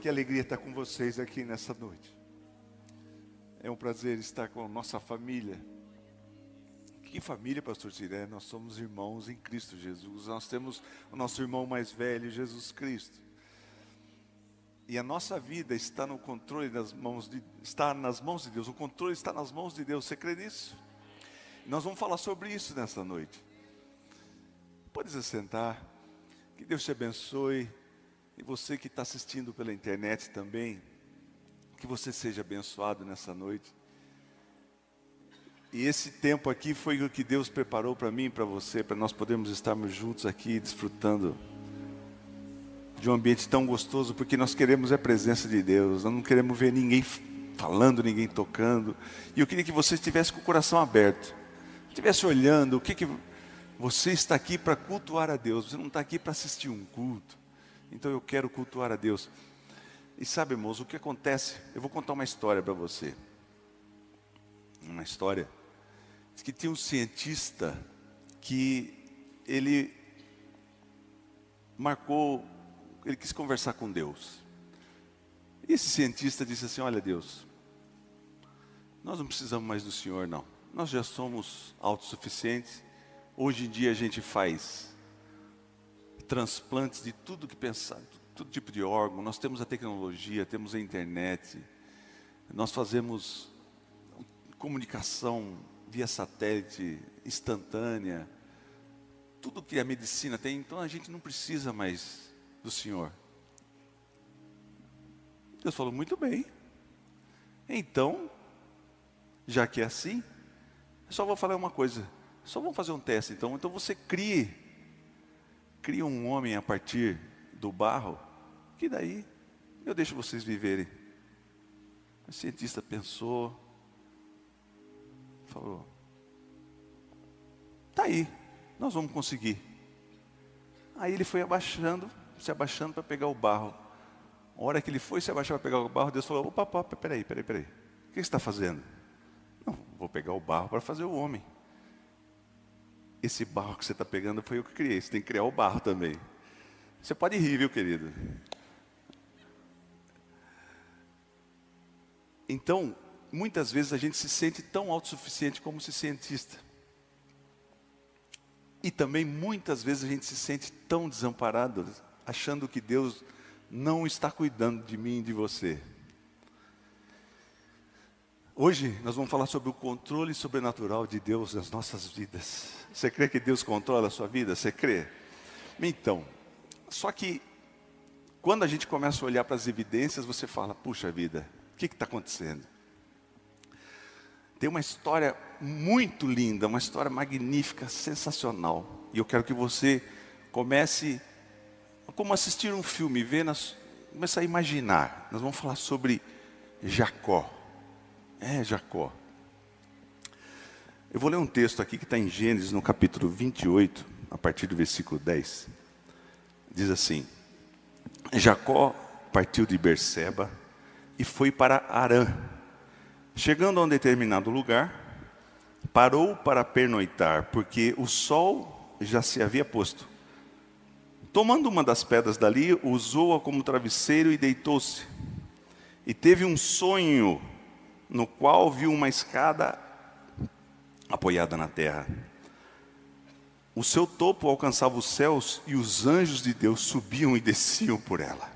Que alegria estar com vocês aqui nessa noite. É um prazer estar com a nossa família. Que família, pastor Tiré? Nós somos irmãos em Cristo Jesus. Nós temos o nosso irmão mais velho, Jesus Cristo. E a nossa vida está no controle das mãos de, está nas mãos de Deus. O controle está nas mãos de Deus. Você crê nisso? Nós vamos falar sobre isso nessa noite. Pode se sentar. Que Deus te abençoe. E você que está assistindo pela internet também, que você seja abençoado nessa noite. E esse tempo aqui foi o que Deus preparou para mim e para você, para nós podermos estarmos juntos aqui, desfrutando de um ambiente tão gostoso, porque nós queremos a presença de Deus, nós não queremos ver ninguém falando, ninguém tocando. E eu queria que você estivesse com o coração aberto, estivesse olhando o que, que você está aqui para cultuar a Deus, você não está aqui para assistir um culto. Então eu quero cultuar a Deus. E sabe, irmãos, o que acontece? Eu vou contar uma história para você. Uma história. Diz que tinha um cientista que ele marcou, ele quis conversar com Deus. E esse cientista disse assim: Olha, Deus, nós não precisamos mais do Senhor, não. Nós já somos autossuficientes. Hoje em dia a gente faz transplantes de tudo que pensar, todo tipo de órgão. Nós temos a tecnologia, temos a internet, nós fazemos comunicação via satélite instantânea, tudo que a medicina tem. Então a gente não precisa mais do Senhor. Deus falou muito bem. Então, já que é assim, só vou falar uma coisa. Só vamos fazer um teste então. Então você crie cria um homem a partir do barro, que daí eu deixo vocês viverem. O cientista pensou, falou: tá aí, nós vamos conseguir. Aí ele foi abaixando, se abaixando para pegar o barro. A hora que ele foi se abaixar para pegar o barro, Deus falou: opa, opa, peraí, peraí, peraí. O que você está fazendo? Vou pegar o barro para fazer o homem esse barro que você está pegando foi eu que criei. Você tem que criar o barro também. Você pode rir, viu, querido? Então, muitas vezes a gente se sente tão autossuficiente como esse cientista. E também muitas vezes a gente se sente tão desamparado, achando que Deus não está cuidando de mim e de você. Hoje nós vamos falar sobre o controle sobrenatural de Deus nas nossas vidas. Você crê que Deus controla a sua vida? Você crê? Então, só que quando a gente começa a olhar para as evidências, você fala: puxa vida, o que está acontecendo? Tem uma história muito linda, uma história magnífica, sensacional. E eu quero que você comece, como assistir um filme, ver, nas, comece a imaginar. Nós vamos falar sobre Jacó. É, Jacó. Eu vou ler um texto aqui que está em Gênesis, no capítulo 28, a partir do versículo 10. Diz assim: Jacó partiu de Berseba e foi para Arã. Chegando a um determinado lugar, parou para pernoitar, porque o sol já se havia posto. Tomando uma das pedras dali, usou-a como travesseiro e deitou-se. E teve um sonho no qual viu uma escada apoiada na terra. O seu topo alcançava os céus e os anjos de Deus subiam e desciam por ela.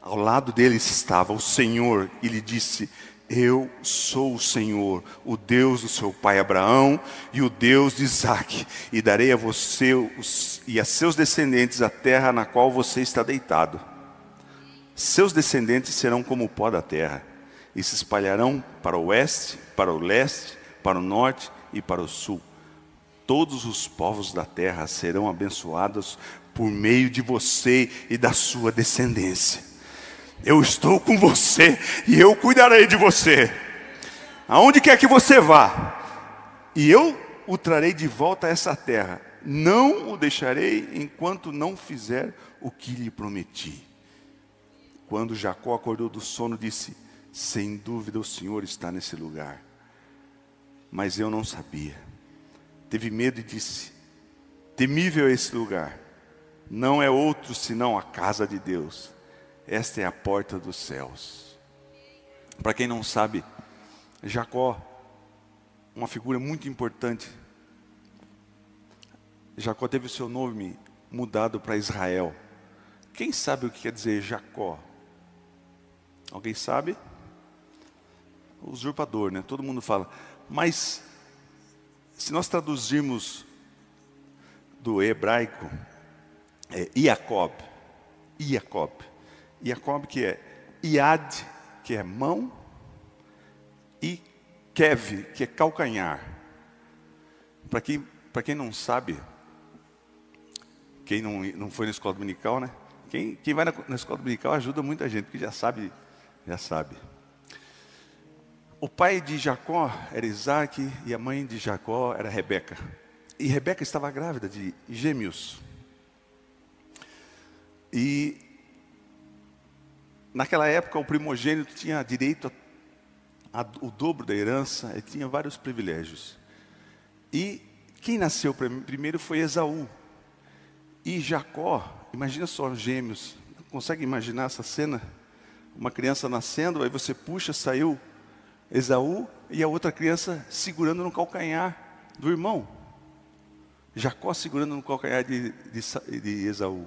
Ao lado deles estava o Senhor e lhe disse: Eu sou o Senhor, o Deus do seu pai Abraão e o Deus de Isaac, e darei a você e a seus descendentes a terra na qual você está deitado. Seus descendentes serão como o pó da terra e se espalharão para o oeste, para o leste, para o norte e para o sul. Todos os povos da terra serão abençoados por meio de você e da sua descendência. Eu estou com você e eu cuidarei de você. Aonde quer que você vá, e eu o trarei de volta a essa terra. Não o deixarei enquanto não fizer o que lhe prometi. Quando Jacó acordou do sono, disse: sem dúvida o Senhor está nesse lugar. Mas eu não sabia. teve medo e disse: Temível é esse lugar, não é outro senão a casa de Deus, esta é a porta dos céus. Para quem não sabe, Jacó, uma figura muito importante, Jacó teve o seu nome mudado para Israel. Quem sabe o que quer dizer Jacó? Alguém sabe? Usurpador, né? Todo mundo fala. Mas, se nós traduzirmos do hebraico, é Iacob. Iacob. Iacob que é Iad, que é mão, e Kev, que é calcanhar. Para quem, quem não sabe, quem não, não foi na escola dominical, né? Quem, quem vai na, na escola dominical ajuda muita gente, porque já sabe, já sabe. O pai de Jacó era Isaac e a mãe de Jacó era Rebeca. E Rebeca estava grávida de gêmeos. E naquela época o primogênito tinha direito a, a, o dobro da herança, e tinha vários privilégios. E quem nasceu primeiro foi Esaú. E Jacó, imagina só gêmeos, consegue imaginar essa cena? Uma criança nascendo, aí você puxa, saiu Esaú e a outra criança segurando no calcanhar do irmão. Jacó segurando no calcanhar de, de, de Esaú.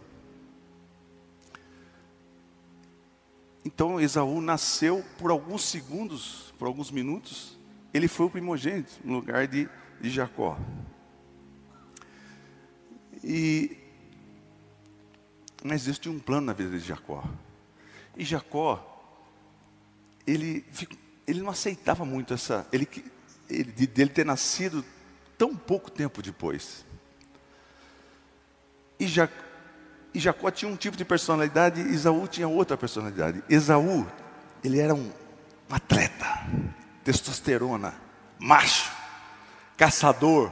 Então Esaú nasceu por alguns segundos, por alguns minutos, ele foi o primogênito no lugar de, de Jacó. E mas Deus tinha um plano na vida de Jacó. E Jacó, ele, ele não aceitava muito essa, ele, ele, dele ter nascido tão pouco tempo depois. E, ja, e Jacó tinha um tipo de personalidade, Esaú tinha outra personalidade. Esaú, ele era um, um atleta, testosterona, macho, caçador,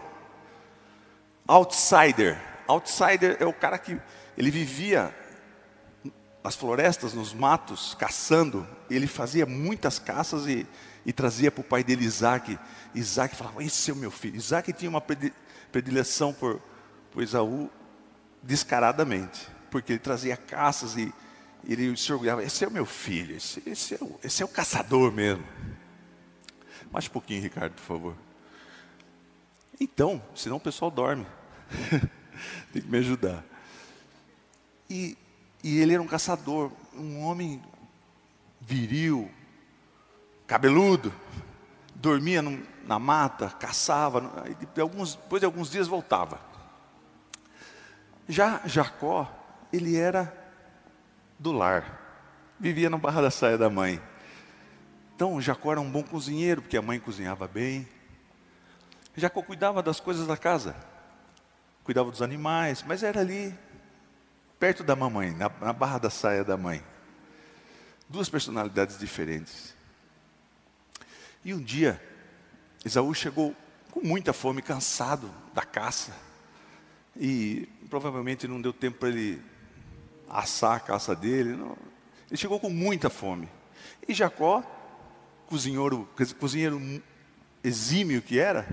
outsider. Outsider é o cara que ele vivia nas florestas, nos matos, caçando. Ele fazia muitas caças e, e trazia para o pai dele Isaac. Isaac falava: Esse é o meu filho. Isaac tinha uma predileção por, por Esaú descaradamente, porque ele trazia caças e ele se orgulhava: Esse é o meu filho, esse, esse, é, o, esse é o caçador mesmo. Mais um pouquinho, Ricardo, por favor. Então, senão o pessoal dorme. Tem que me ajudar. E, e ele era um caçador, um homem viril, cabeludo, dormia no, na mata, caçava, e depois de alguns dias voltava. Já Jacó, ele era do lar, vivia na barra da saia da mãe. Então Jacó era um bom cozinheiro, porque a mãe cozinhava bem. Jacó cuidava das coisas da casa, cuidava dos animais, mas era ali perto da mamãe, na, na barra da saia da mãe. Duas personalidades diferentes. E um dia, Esaú chegou com muita fome, cansado da caça. E provavelmente não deu tempo para ele assar a caça dele. Não. Ele chegou com muita fome. E Jacó, cozinheiro, cozinheiro exímio que era,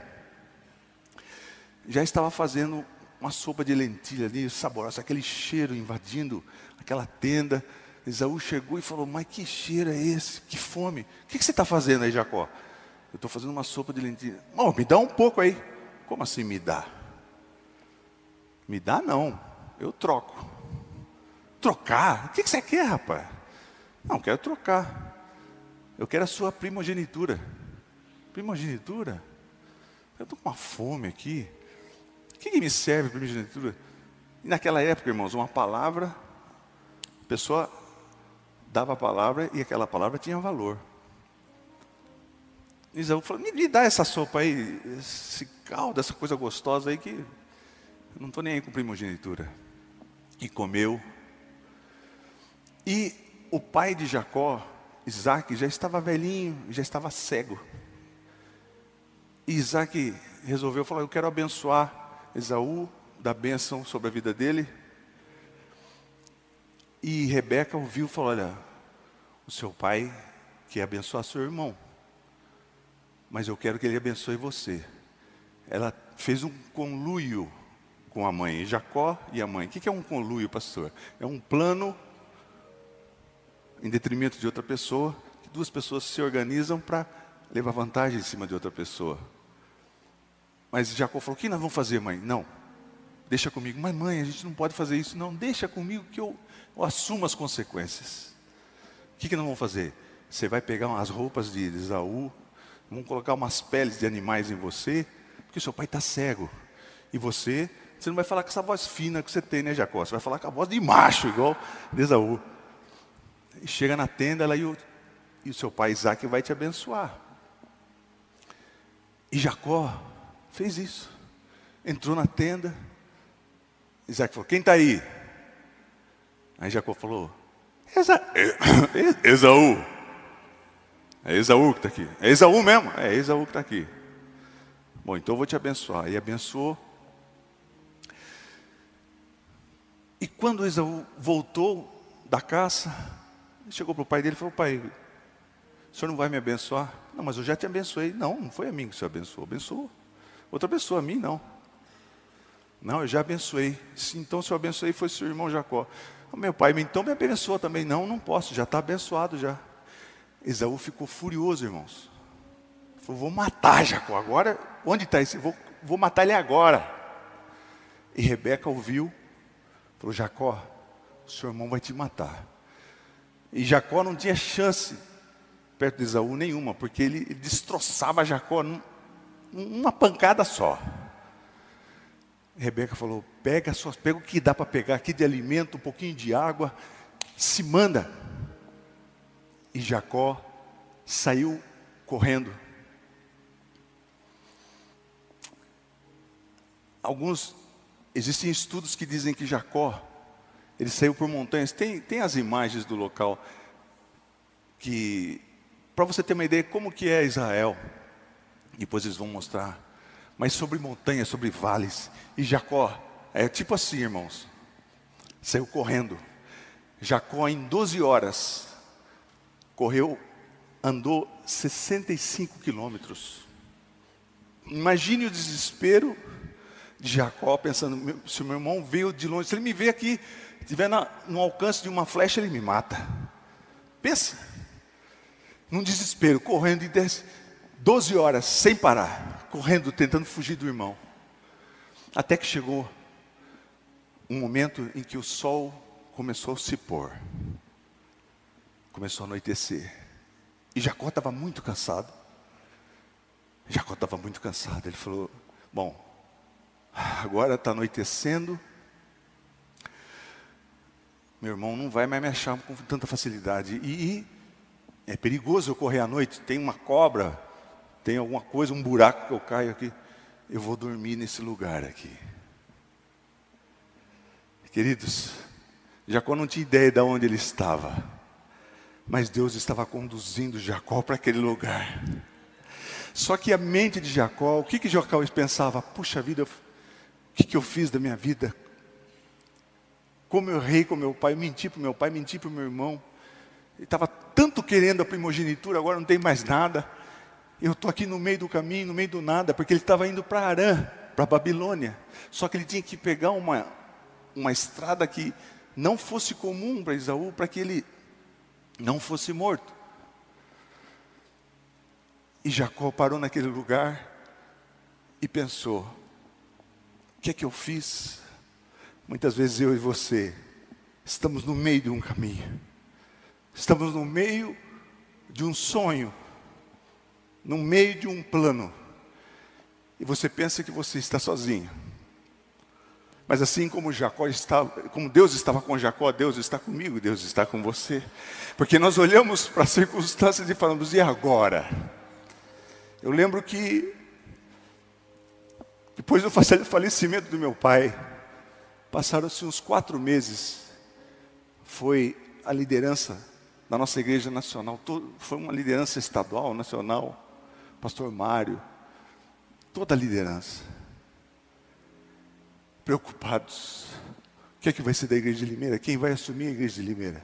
já estava fazendo uma sopa de lentilha ali, saborosa, aquele cheiro invadindo aquela tenda. Esaú chegou e falou: Mas que cheiro é esse? Que fome. O que, que você está fazendo aí, Jacó? Eu estou fazendo uma sopa de lentilha. Oh, me dá um pouco aí. Como assim me dá? Me dá não, eu troco. Trocar? O que, que você quer, rapaz? Não, quero trocar. Eu quero a sua primogenitura. Primogenitura? Eu estou com uma fome aqui. O que, que me serve primogenitura? E naquela época, irmãos, uma palavra, a pessoa dava a palavra e aquela palavra tinha valor. Isaú falou, me, me dá essa sopa aí, esse caldo, essa coisa gostosa aí que eu não estou nem aí com primogenitura. E comeu. E o pai de Jacó, Isaac, já estava velhinho, já estava cego. E Isaac resolveu falar, eu quero abençoar Esaú dá bênção sobre a vida dele. E Rebeca ouviu e falou: Olha, o seu pai quer abençoar seu irmão, mas eu quero que ele abençoe você. Ela fez um conluio com a mãe, Jacó e a mãe. O que é um conluio, pastor? É um plano em detrimento de outra pessoa, que duas pessoas se organizam para levar vantagem em cima de outra pessoa. Mas Jacó falou: O que nós vamos fazer, mãe? Não, deixa comigo. Mas, mãe, a gente não pode fazer isso. Não, deixa comigo que eu, eu assumo as consequências. O que, que nós vamos fazer? Você vai pegar umas roupas de Esaú, vamos colocar umas peles de animais em você, porque seu pai está cego. E você, você não vai falar com essa voz fina que você tem, né, Jacó? Você vai falar com a voz de macho, igual de Esaú. E chega na tenda, ela e o, e o seu pai Isaac vai te abençoar. E Jacó fez isso. Entrou na tenda. Isaac falou: Quem está aí? Aí Jacó falou: Esa... Esaú. É Esaú que está aqui. É Esaú mesmo? É Esaú que está aqui. Bom, então eu vou te abençoar. E abençoou. E quando Esaú voltou da caça, chegou para o pai dele e falou: Pai, o senhor não vai me abençoar? Não, mas eu já te abençoei. Não, não foi a mim que o senhor abençoou. Abençoou. Outra pessoa, a mim não. Não, eu já abençoei. Então, se eu abençoei, foi seu irmão Jacó. Meu pai, então me abençoa também. Não, não posso, já está abençoado já. Esaú ficou furioso, irmãos. Falou, vou matar Jacó. Agora, onde está esse? Vou, vou matar ele agora. E Rebeca ouviu, falou, Jacó, seu irmão vai te matar. E Jacó não tinha chance perto de Esaú nenhuma, porque ele, ele destroçava Jacó num, uma pancada só. Rebeca falou: pega, só, pega o que dá para pegar aqui de alimento, um pouquinho de água, se manda. E Jacó saiu correndo. Alguns, existem estudos que dizem que Jacó, ele saiu por montanhas. Tem, tem as imagens do local que, para você ter uma ideia como que é Israel, depois eles vão mostrar. Mas sobre montanhas, sobre vales. E Jacó, é tipo assim, irmãos. Saiu correndo. Jacó, em 12 horas, correu, andou 65 quilômetros. Imagine o desespero de Jacó, pensando: se o meu irmão veio de longe, se ele me vê aqui, estiver no alcance de uma flecha, ele me mata. Pensa, num desespero, correndo e desce, 12 horas sem parar, correndo, tentando fugir do irmão. Até que chegou um momento em que o sol começou a se pôr. Começou a anoitecer. E Jacó estava muito cansado. Jacó estava muito cansado. Ele falou: Bom, agora está anoitecendo. Meu irmão não vai mais me achar com tanta facilidade. E, e é perigoso eu correr à noite. Tem uma cobra tem alguma coisa, um buraco que eu caio aqui, eu vou dormir nesse lugar aqui. Queridos, Jacó não tinha ideia de onde ele estava, mas Deus estava conduzindo Jacó para aquele lugar. Só que a mente de Jacó, o que que Jacó pensava? Puxa vida, o que que eu fiz da minha vida? Como eu errei com meu pai, menti para meu pai, menti para meu irmão. Ele estava tanto querendo a primogenitura, agora não tem mais nada. Eu estou aqui no meio do caminho, no meio do nada, porque ele estava indo para Arã, para Babilônia. Só que ele tinha que pegar uma, uma estrada que não fosse comum para Isaú, para que ele não fosse morto. E Jacó parou naquele lugar e pensou: o que é que eu fiz? Muitas vezes eu e você estamos no meio de um caminho, estamos no meio de um sonho no meio de um plano, e você pensa que você está sozinho. Mas assim como Jacó estava, como Deus estava com Jacó, Deus está comigo, Deus está com você. Porque nós olhamos para as circunstâncias e falamos, e agora? Eu lembro que depois do falecimento do meu pai, passaram-se uns quatro meses, foi a liderança da nossa igreja nacional, foi uma liderança estadual, nacional, pastor Mário, toda a liderança, preocupados. O que é que vai ser da igreja de Limeira? Quem vai assumir a igreja de Limeira?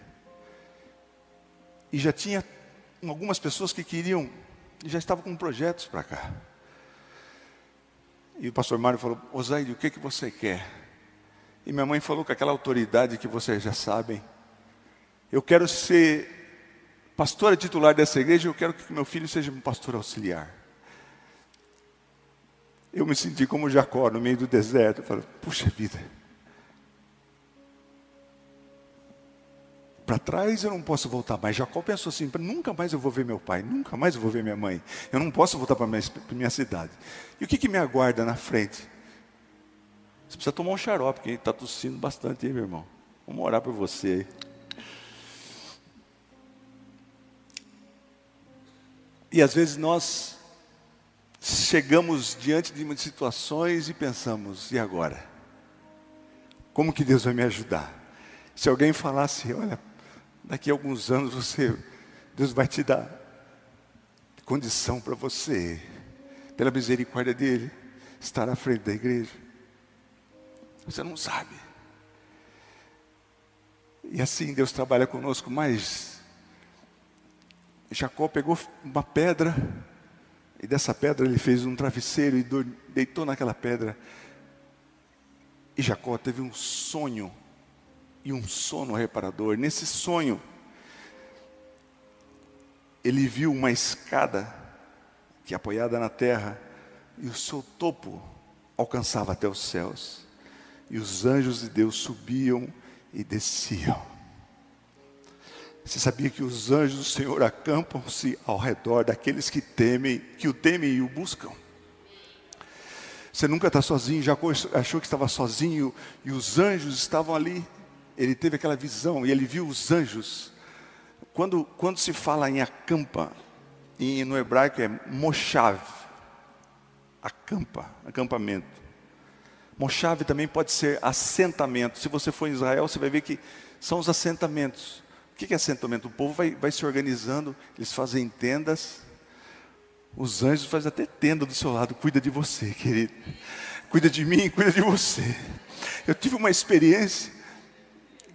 E já tinha algumas pessoas que queriam, já estavam com projetos para cá. E o pastor Mário falou: Osaide, o que, que você quer? E minha mãe falou com aquela autoridade que vocês já sabem: Eu quero ser pastora titular dessa igreja, eu quero que meu filho seja um pastor auxiliar. Eu me senti como Jacó no meio do deserto. Eu falei, puxa vida. Para trás eu não posso voltar mais. Jacó pensou assim: nunca mais eu vou ver meu pai, nunca mais eu vou ver minha mãe. Eu não posso voltar para minha, minha cidade. E o que, que me aguarda na frente? Você precisa tomar um xarope, porque está tossindo bastante aí, meu irmão. Vamos orar por você aí. E às vezes nós chegamos diante de situações e pensamos: e agora? Como que Deus vai me ajudar? Se alguém falasse: olha, daqui a alguns anos você, Deus vai te dar condição para você, pela misericórdia dele, estar à frente da igreja. Você não sabe. E assim Deus trabalha conosco, mas Jacó pegou uma pedra, e dessa pedra ele fez um travesseiro e deitou naquela pedra. E Jacó teve um sonho, e um sono reparador. Nesse sonho, ele viu uma escada que apoiada na terra, e o seu topo alcançava até os céus. E os anjos de Deus subiam e desciam. Você sabia que os anjos do Senhor acampam-se ao redor daqueles que temem, que o temem e o buscam? Você nunca está sozinho, Jacó achou que estava sozinho e os anjos estavam ali. Ele teve aquela visão e ele viu os anjos. Quando, quando se fala em acampa, e no hebraico é moshav, acampa, acampamento. Moshav também pode ser assentamento. Se você for em Israel, você vai ver que são os assentamentos. O que é assentamento? O povo vai, vai se organizando, eles fazem tendas. Os anjos fazem até tenda do seu lado, cuida de você, querido. Cuida de mim, cuida de você. Eu tive uma experiência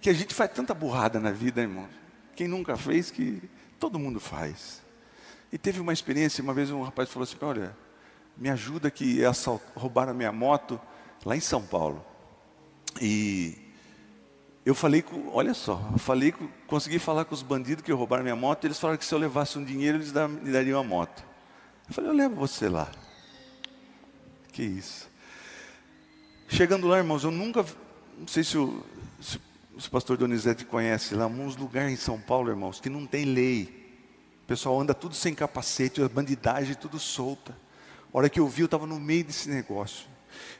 que a gente faz tanta burrada na vida, irmão. Quem nunca fez, que todo mundo faz. E teve uma experiência, uma vez um rapaz falou assim: Olha, me ajuda que roubaram a minha moto lá em São Paulo. E eu falei com, olha só, falei, consegui falar com os bandidos que roubaram minha moto, eles falaram que se eu levasse um dinheiro, eles me dariam a moto. Eu falei, eu levo você lá. Que isso. Chegando lá, irmãos, eu nunca, não sei se o, se, se o pastor Donizete conhece lá, uns lugares em São Paulo, irmãos, que não tem lei. O pessoal anda tudo sem capacete, a bandidagem tudo solta. A hora que eu vi, eu estava no meio desse negócio.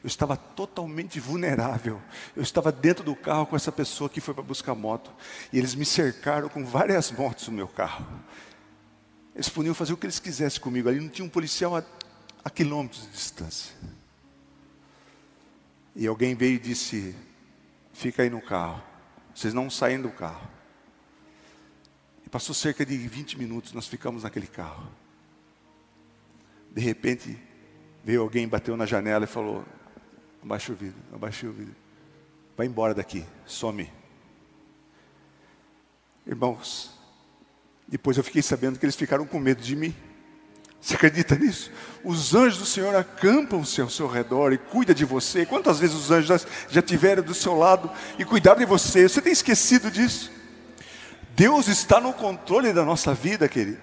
Eu estava totalmente vulnerável. Eu estava dentro do carro com essa pessoa que foi para buscar moto. E eles me cercaram com várias motos no meu carro. Eles podiam fazer o que eles quisessem comigo. Ali não tinha um policial a, a quilômetros de distância. E alguém veio e disse: Fica aí no carro. Vocês não saem do carro. E passou cerca de 20 minutos, nós ficamos naquele carro. De repente, Veio alguém, bateu na janela e falou: Abaixa o vidro, abaixa o vidro. Vai embora daqui, some. Irmãos, depois eu fiquei sabendo que eles ficaram com medo de mim. Você acredita nisso? Os anjos do Senhor acampam-se ao seu redor e cuidam de você. Quantas vezes os anjos já tiveram do seu lado e cuidaram de você? Você tem esquecido disso? Deus está no controle da nossa vida, querido.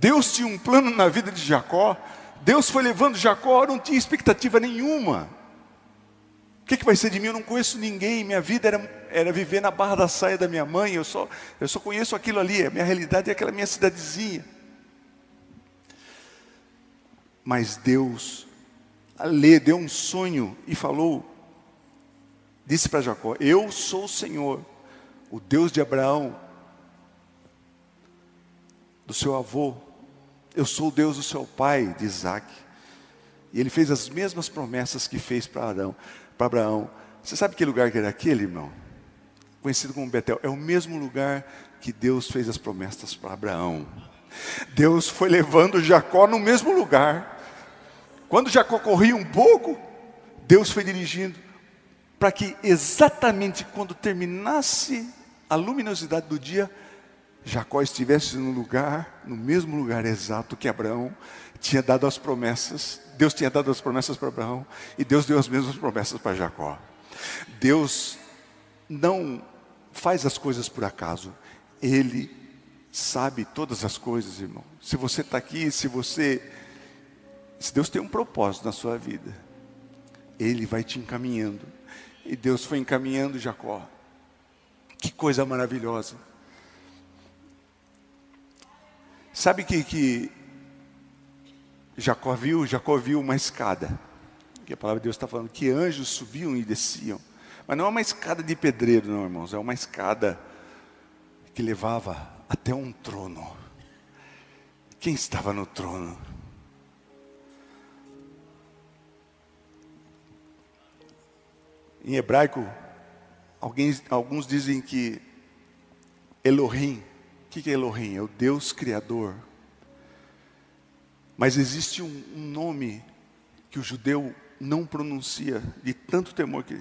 Deus tinha um plano na vida de Jacó Deus foi levando Jacó, não tinha expectativa nenhuma. O que, que vai ser de mim? Eu não conheço ninguém. Minha vida era, era viver na barra da saia da minha mãe. Eu só, eu só conheço aquilo ali. A minha realidade é aquela minha cidadezinha. Mas Deus, Lê, deu um sonho e falou, disse para Jacó: Eu sou o Senhor, o Deus de Abraão, do seu avô, eu sou o Deus do seu pai, de Isaac. E ele fez as mesmas promessas que fez para para Abraão. Você sabe que lugar que era aquele, irmão? Conhecido como Betel. É o mesmo lugar que Deus fez as promessas para Abraão. Deus foi levando Jacó no mesmo lugar. Quando Jacó corria um pouco, Deus foi dirigindo para que exatamente quando terminasse a luminosidade do dia, Jacó estivesse no lugar, no mesmo lugar exato que Abraão tinha dado as promessas. Deus tinha dado as promessas para Abraão e Deus deu as mesmas promessas para Jacó. Deus não faz as coisas por acaso. Ele sabe todas as coisas, irmão. Se você está aqui, se você. Se Deus tem um propósito na sua vida, Ele vai te encaminhando. E Deus foi encaminhando Jacó. Que coisa maravilhosa. Sabe que, que Jacó viu? Jacó viu uma escada. Que a palavra de Deus está falando que anjos subiam e desciam. Mas não é uma escada de pedreiro, não, irmãos. É uma escada que levava até um trono. Quem estava no trono? Em hebraico, alguém, alguns dizem que Elohim, o que é Elohim? É o Deus Criador. Mas existe um, um nome que o judeu não pronuncia de tanto temor que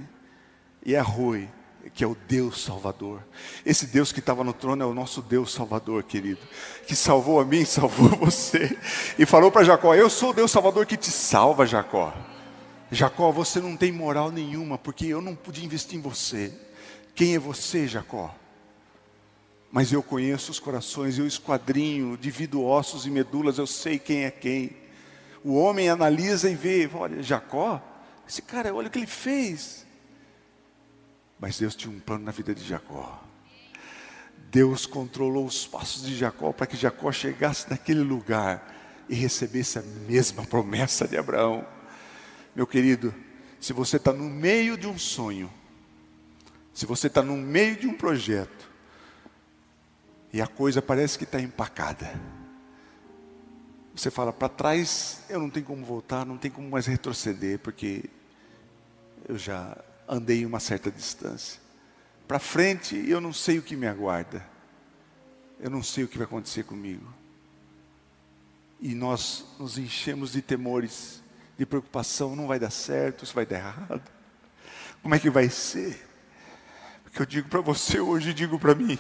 Yahweh, que é o Deus Salvador. Esse Deus que estava no trono é o nosso Deus Salvador, querido, que salvou a mim, salvou você, e falou para Jacó: Eu sou o Deus Salvador que te salva, Jacó. Jacó, você não tem moral nenhuma, porque eu não pude investir em você. Quem é você, Jacó? Mas eu conheço os corações, eu esquadrinho, divido ossos e medulas, eu sei quem é quem. O homem analisa e vê, olha, Jacó, esse cara, olha o que ele fez. Mas Deus tinha um plano na vida de Jacó. Deus controlou os passos de Jacó para que Jacó chegasse naquele lugar e recebesse a mesma promessa de Abraão. Meu querido, se você está no meio de um sonho, se você está no meio de um projeto, e a coisa parece que está empacada, você fala, para trás eu não tenho como voltar, não tem como mais retroceder, porque eu já andei uma certa distância. Para frente, eu não sei o que me aguarda. Eu não sei o que vai acontecer comigo. E nós nos enchemos de temores, de preocupação, não vai dar certo, isso vai dar errado. Como é que vai ser? O que eu digo para você hoje, digo para mim,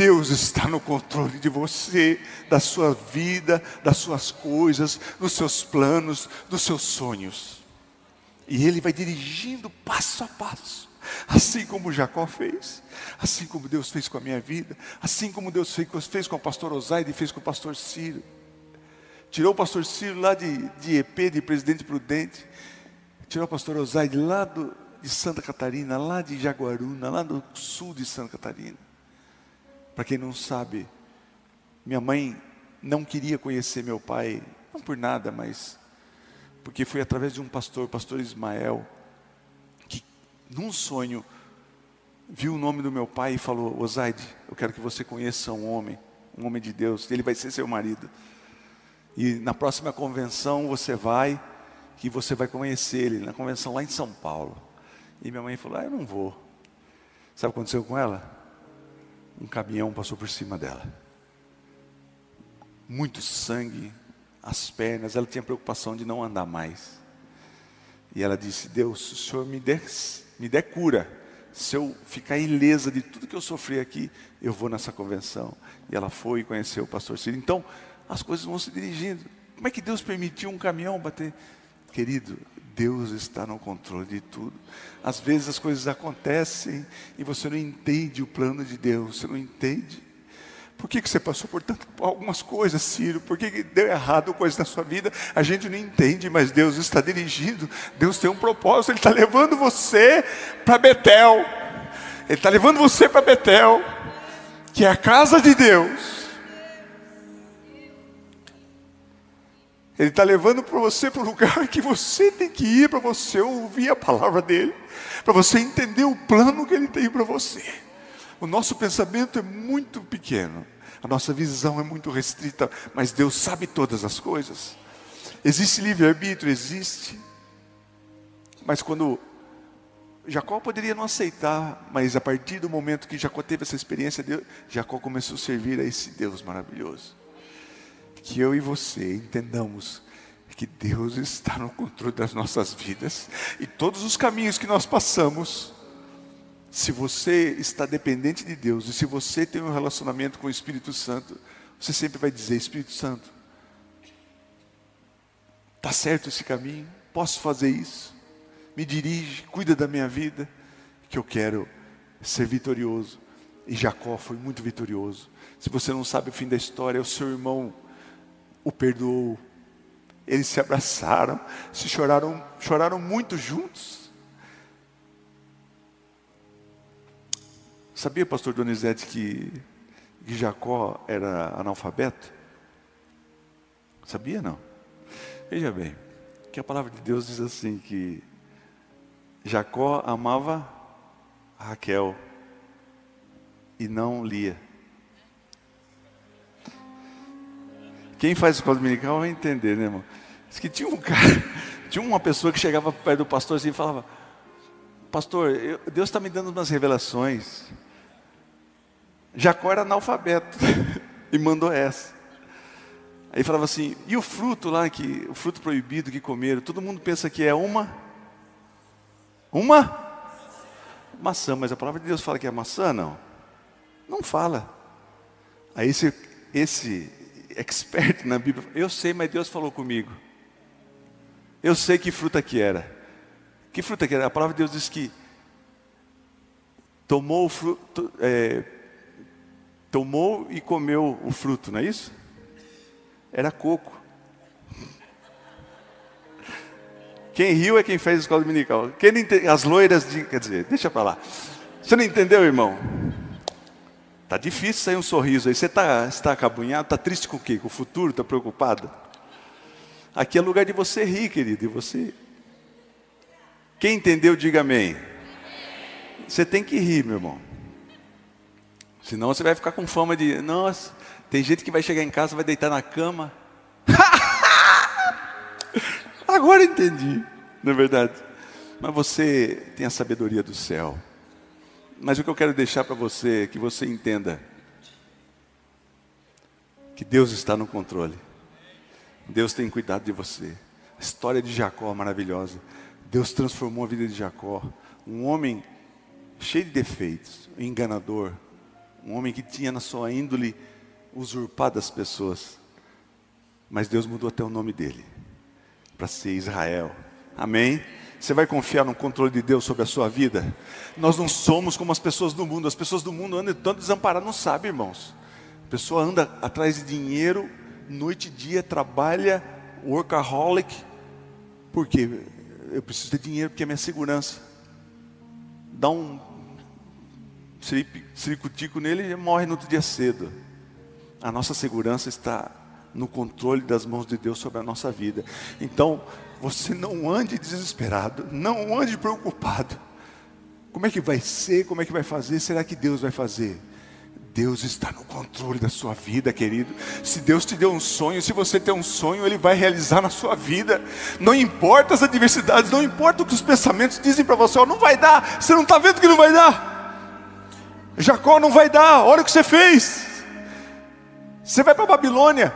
Deus está no controle de você, da sua vida, das suas coisas, dos seus planos, dos seus sonhos. E ele vai dirigindo passo a passo. Assim como Jacó fez, assim como Deus fez com a minha vida, assim como Deus fez, com o pastor Osaide e fez com o pastor Ciro. Tirou o pastor Ciro lá de, de EP, de Presidente Prudente, tirou o pastor Osaide lá do, de Santa Catarina, lá de Jaguaruna, lá do sul de Santa Catarina. Para quem não sabe, minha mãe não queria conhecer meu pai, não por nada, mas porque foi através de um pastor, o pastor Ismael, que num sonho viu o nome do meu pai e falou: Osaide, eu quero que você conheça um homem, um homem de Deus, ele vai ser seu marido. E na próxima convenção você vai, que você vai conhecer ele, na convenção lá em São Paulo. E minha mãe falou: Ah, eu não vou. Sabe o que aconteceu com ela? Um caminhão passou por cima dela. Muito sangue, as pernas, ela tinha preocupação de não andar mais. E ela disse: Deus, se o Senhor me der, me der cura, se eu ficar ilesa de tudo que eu sofri aqui, eu vou nessa convenção. E ela foi e conheceu o pastor Ciro. Então, as coisas vão se dirigindo. Como é que Deus permitiu um caminhão bater? Querido, Deus está no controle de tudo. Às vezes as coisas acontecem e você não entende o plano de Deus, você não entende. Por que, que você passou por tanto, algumas coisas, Ciro? Por que, que deu errado coisas na sua vida? A gente não entende, mas Deus está dirigindo. Deus tem um propósito. Ele está levando você para Betel. Ele está levando você para Betel, que é a casa de Deus. Ele está levando para você para o lugar que você tem que ir para você ouvir a palavra dele, para você entender o plano que ele tem para você. O nosso pensamento é muito pequeno, a nossa visão é muito restrita, mas Deus sabe todas as coisas. Existe livre-arbítrio? Existe. Mas quando Jacó poderia não aceitar, mas a partir do momento que Jacó teve essa experiência, Jacó começou a servir a esse Deus maravilhoso. Que eu e você entendamos que Deus está no controle das nossas vidas e todos os caminhos que nós passamos, Se você está dependente de Deus e se você tem um relacionamento com o Espírito Santo, você sempre vai dizer: Espírito Santo, está certo esse caminho? Posso fazer isso? Me dirige, cuida da minha vida, que eu quero ser vitorioso. E Jacó foi muito vitorioso. Se você não sabe o fim da história, o seu irmão o perdoou. Eles se abraçaram, se choraram, choraram muito juntos. Sabia, pastor Donizete, que, que Jacó era analfabeto? Sabia não? Veja bem, que a palavra de Deus diz assim que Jacó amava Raquel e não Lia. Quem faz escola dominical vai entender, né, irmão? Diz que tinha um cara, tinha uma pessoa que chegava perto do pastor assim e falava: Pastor, eu, Deus está me dando umas revelações. Jacó era analfabeto e mandou essa. Aí falava assim: e o fruto lá, que, o fruto proibido que comeram? Todo mundo pensa que é uma. Uma? Maçã, mas a palavra de Deus fala que é maçã, não? Não fala. Aí esse, esse expert na Bíblia. Eu sei, mas Deus falou comigo. Eu sei que fruta que era. Que fruta que era? A palavra de Deus diz que tomou o fruto, é, tomou e comeu o fruto, não é isso? Era coco. Quem riu é quem fez a escola dominical. Quem as loiras de, quer dizer, deixa para lá. Você não entendeu, irmão? Tá difícil sair um sorriso aí. Você está tá acabunhado? Está triste com o quê? Com o futuro? Está preocupado? Aqui é lugar de você rir, querido. E você. Quem entendeu, diga amém. Você tem que rir, meu irmão. Senão você vai ficar com fama de. Nossa, tem gente que vai chegar em casa, vai deitar na cama. Agora entendi, não é verdade? Mas você tem a sabedoria do céu. Mas o que eu quero deixar para você é que você entenda que Deus está no controle. Deus tem cuidado de você. A história de Jacó é maravilhosa. Deus transformou a vida de Jacó, um homem cheio de defeitos, enganador, um homem que tinha na sua índole usurpado as pessoas. Mas Deus mudou até o nome dele para ser Israel. Amém? Você vai confiar no controle de Deus sobre a sua vida? Nós não somos como as pessoas do mundo. As pessoas do mundo andam tão desamparadas, não sabe, irmãos. A pessoa anda atrás de dinheiro, noite e dia, trabalha, workaholic. Por quê? Eu preciso de dinheiro porque é minha segurança. Dá um ciricutico nele e morre no outro dia cedo. A nossa segurança está no controle das mãos de Deus sobre a nossa vida. Então, você não ande desesperado, não ande preocupado. Como é que vai ser? Como é que vai fazer? Será que Deus vai fazer? Deus está no controle da sua vida, querido. Se Deus te deu um sonho, se você tem um sonho, Ele vai realizar na sua vida. Não importa as adversidades, não importa o que os pensamentos dizem para você, não vai dar, você não está vendo que não vai dar. Jacó não vai dar, olha o que você fez. Você vai para a Babilônia,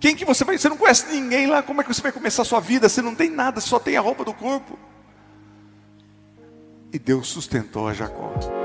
quem que você vai? Você não conhece ninguém lá, como é que você vai começar a sua vida? Você não tem nada, só tem a roupa do corpo. E Deus sustentou a Jacó.